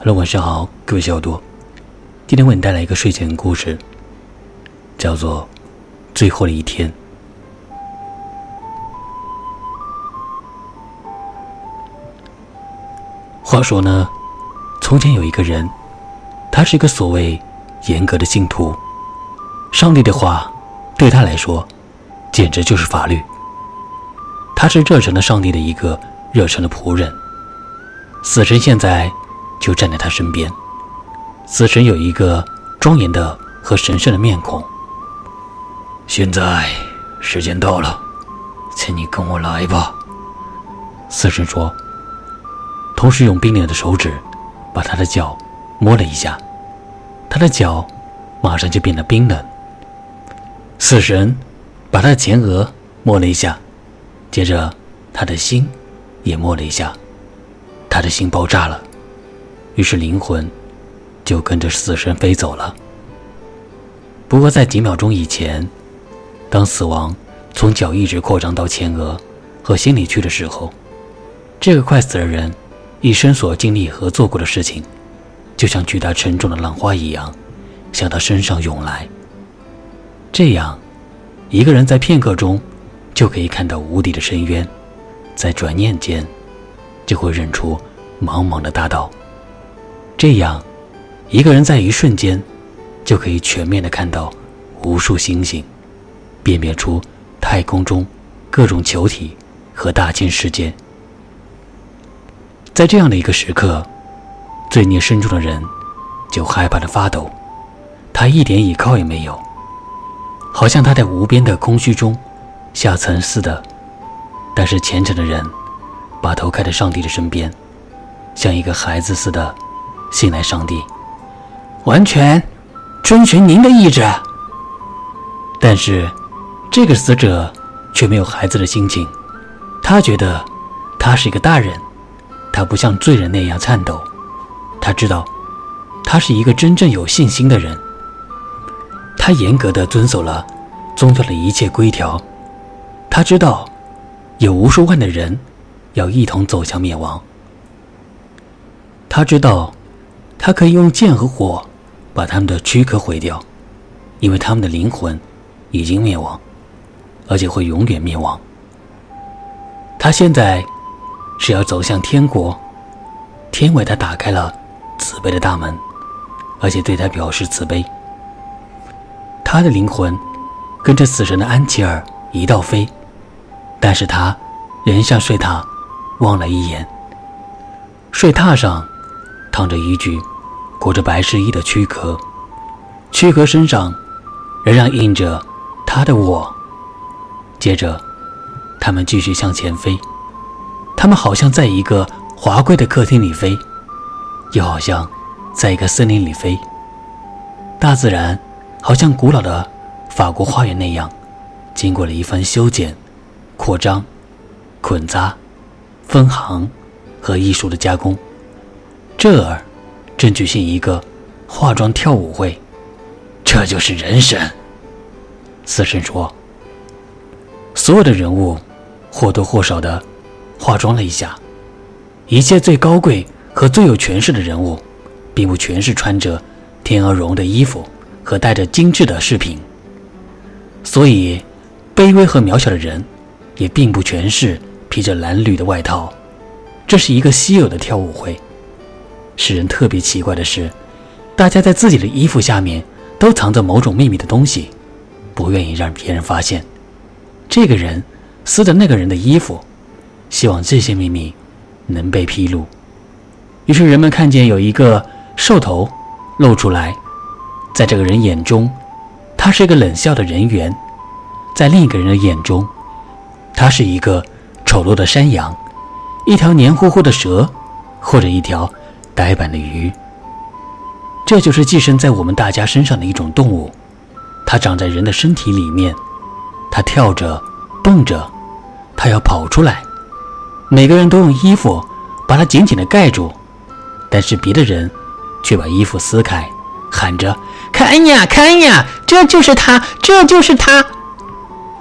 Hello，晚上好，各位小耳朵。今天为你带来一个睡前故事，叫做《最后的一天》。话说呢，从前有一个人，他是一个所谓严格的信徒，上帝的话对他来说简直就是法律。他是热诚的上帝的一个热诚的仆人。死神现在就站在他身边。死神有一个庄严的和神圣的面孔。现在时间到了，请你跟我来吧。死神说，同时用冰冷的手指把他的脚摸了一下，他的脚马上就变得冰冷。死神把他的前额摸了一下，接着他的心也摸了一下。他的心爆炸了，于是灵魂就跟着死神飞走了。不过在几秒钟以前，当死亡从脚一直扩张到前额和心里去的时候，这个快死的人一生所经历和做过的事情，就像巨大沉重的浪花一样，向他身上涌来。这样，一个人在片刻中就可以看到无底的深渊，在转念间。就会认出茫茫的大道。这样，一个人在一瞬间就可以全面的看到无数星星，辨别出太空中各种球体和大千世界。在这样的一个时刻，罪孽深重的人就害怕的发抖，他一点依靠也没有，好像他在无边的空虚中下沉似的。但是虔诚的人。把头开在上帝的身边，像一个孩子似的信赖上帝，完全遵循您的意志。但是，这个死者却没有孩子的心情，他觉得他是一个大人，他不像罪人那样颤抖。他知道，他是一个真正有信心的人。他严格的遵守了宗教的一切规条。他知道，有无数万的人。要一同走向灭亡。他知道，他可以用剑和火把他们的躯壳毁掉，因为他们的灵魂已经灭亡，而且会永远灭亡。他现在是要走向天国，天为他打开了慈悲的大门，而且对他表示慈悲。他的灵魂跟着死神的安琪儿一道飞，但是他仍向睡榻。望了一眼，睡榻上躺着一具裹着白湿衣的躯壳，躯壳身上仍然印着他的我。接着，他们继续向前飞，他们好像在一个华贵的客厅里飞，又好像在一个森林里飞。大自然好像古老的法国花园那样，经过了一番修剪、扩张、捆扎。分行和艺术的加工，这儿正举行一个化妆跳舞会，这就是人生。死神说：“所有的人物或多或少的化妆了一下，一切最高贵和最有权势的人物，并不全是穿着天鹅绒的衣服和带着精致的饰品，所以卑微和渺小的人也并不全是。”披着褴褛的外套，这是一个稀有的跳舞会。使人特别奇怪的是，大家在自己的衣服下面都藏着某种秘密的东西，不愿意让别人发现。这个人撕着那个人的衣服，希望这些秘密能被披露。于是人们看见有一个兽头露出来，在这个人眼中，他是一个冷笑的人猿；在另一个人的眼中，他是一个。丑陋的山羊，一条黏糊糊的蛇，或者一条呆板的鱼。这就是寄生在我们大家身上的一种动物，它长在人的身体里面，它跳着，蹦着，它要跑出来。每个人都用衣服把它紧紧地盖住，但是别的人却把衣服撕开，喊着：“看呀，看呀，这就是他，这就是他。”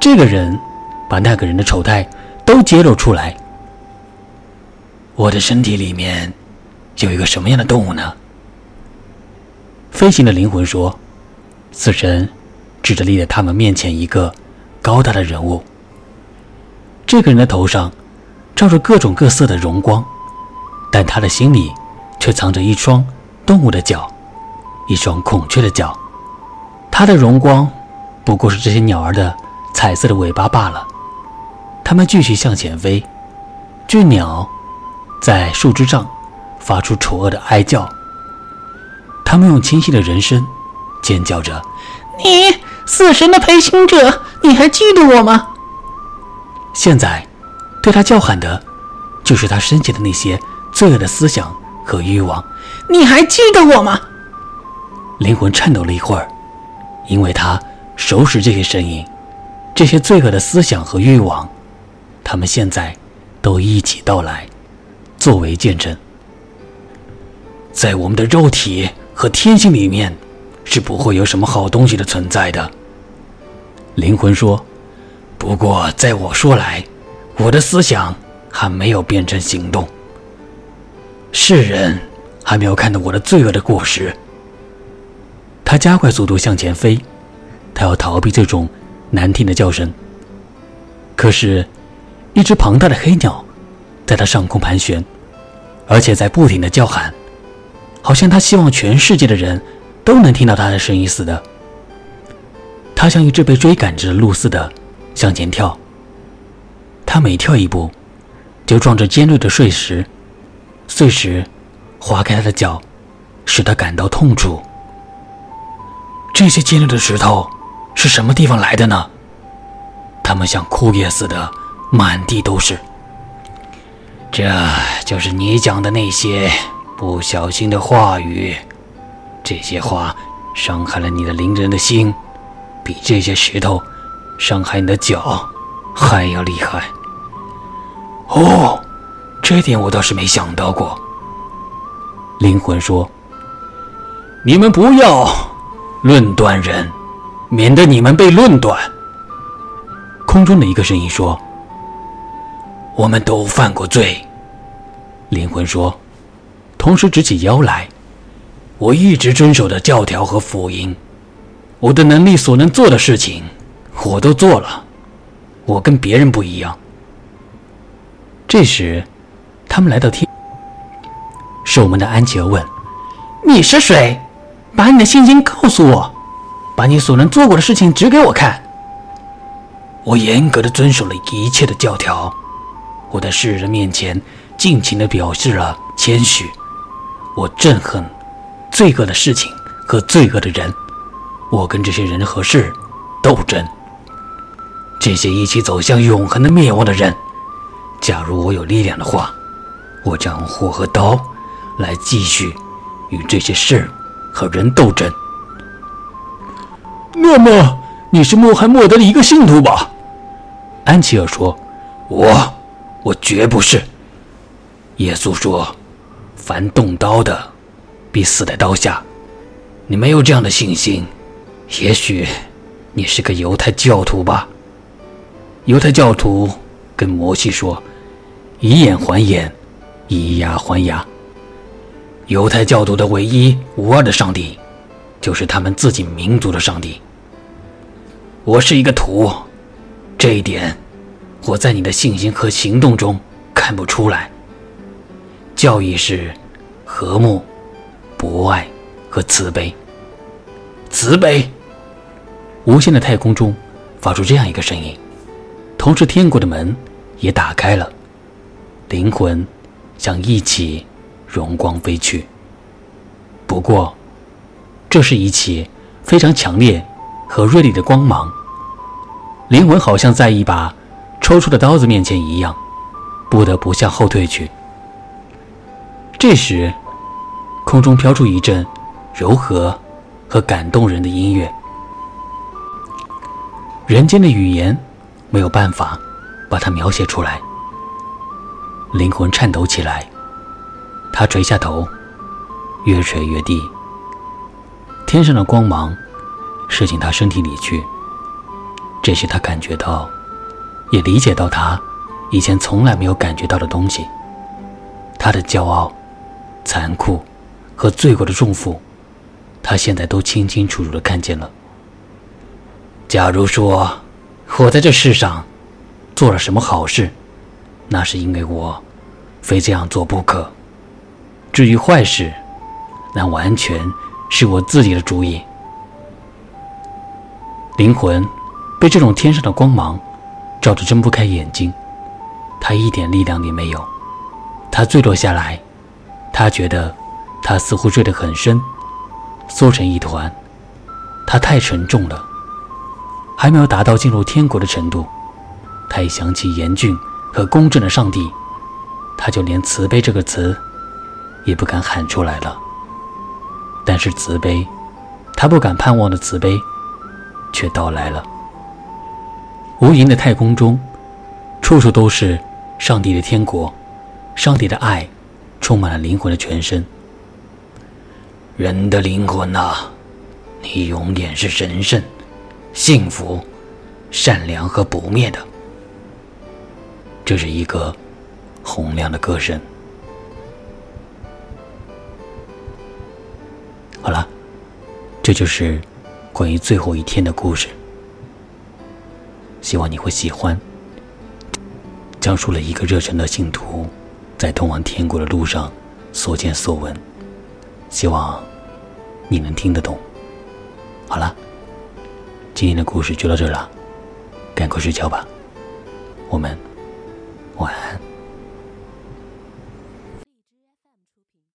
这个人把那个人的丑态。都揭露出来。我的身体里面有一个什么样的动物呢？飞行的灵魂说：“死神指着立在他们面前一个高大的人物。这个人的头上照着各种各色的荣光，但他的心里却藏着一双动物的脚，一双孔雀的脚。他的荣光不过是这些鸟儿的彩色的尾巴罢了。它们继续向前飞，巨鸟在树枝上发出丑恶的哀叫。”他们用清晰的人声尖叫着：“你死神的陪行者，你还记得我吗？”现在，对他叫喊的，就是他生前的那些罪恶的思想和欲望。你还记得我吗？灵魂颤抖了一会儿，因为他熟识这些声音，这些罪恶的思想和欲望，他们现在都一起到来，作为见证，在我们的肉体。和天性里面是不会有什么好东西的存在的。灵魂说：“不过在我说来，我的思想还没有变成行动。世人还没有看到我的罪恶的果实。”他加快速度向前飞，他要逃避这种难听的叫声。可是，一只庞大的黑鸟在他上空盘旋，而且在不停的叫喊。好像他希望全世界的人都能听到他的声音似的。他像一只被追赶着的鹿似的向前跳。他每跳一步，就撞着尖锐的碎石，碎石划开他的脚，使他感到痛楚。这些尖锐的石头是什么地方来的呢？它们像枯叶似的满地都是。这就是你讲的那些。不小心的话语，这些话伤害了你的灵人的心，比这些石头伤害你的脚还要厉害。哦，这点我倒是没想到过。灵魂说：“你们不要论断人，免得你们被论断。”空中的一个声音说：“我们都犯过罪。”灵魂说。同时直起腰来，我一直遵守的教条和福音，我的能力所能做的事情，我都做了。我跟别人不一样。这时，他们来到天守门的安琪儿问：“你是谁？把你的信心告诉我，把你所能做过的事情指给我看。”我严格的遵守了一切的教条，我在世人面前尽情的表示了谦虚。我憎恨罪恶的事情和罪恶的人，我跟这些人和事斗争。这些一起走向永恒的灭亡的人，假如我有力量的话，我将用火和刀来继续与这些事和人斗争。那么你是穆罕默德的一个信徒吧？安琪尔说：“我，我绝不是。”耶稣说。凡动刀的，必死在刀下。你没有这样的信心，也许你是个犹太教徒吧？犹太教徒跟摩西说：“以眼还眼，以牙还牙。”犹太教徒的唯一无二的上帝，就是他们自己民族的上帝。我是一个徒，这一点我在你的信心和行动中看不出来。教义是和睦、博爱和慈悲。慈悲，无限的太空中发出这样一个声音，同时天国的门也打开了，灵魂向一起荣光飞去。不过，这是一起非常强烈和锐利的光芒，灵魂好像在一把抽出的刀子面前一样，不得不向后退去。这时，空中飘出一阵柔和和感动人的音乐。人间的语言没有办法把它描写出来。灵魂颤抖起来，他垂下头，越垂越低。天上的光芒射进他身体里去。这是他感觉到，也理解到他以前从来没有感觉到的东西。他的骄傲。残酷和罪过的重负，他现在都清清楚楚的看见了。假如说我在这世上做了什么好事，那是因为我非这样做不可。至于坏事，那完全是我自己的主意。灵魂被这种天上的光芒照得睁不开眼睛，他一点力量也没有。他坠落下来，他觉得他似乎坠得很深，缩成一团。他太沉重了，还没有达到进入天国的程度。他一想起严峻和公正的上帝，他就连慈悲这个词也不敢喊出来了。但是慈悲，他不敢盼望的慈悲。却到来了。无垠的太空中，处处都是上帝的天国，上帝的爱充满了灵魂的全身。人的灵魂呐，你永远是神圣、幸福、善良和不灭的。这是一个洪亮的歌声。好了，这就是。关于最后一天的故事，希望你会喜欢。讲述了一个热忱的信徒在通往天国的路上所见所闻，希望你能听得懂。好了，今天的故事就到这了，赶快睡觉吧，我们晚安。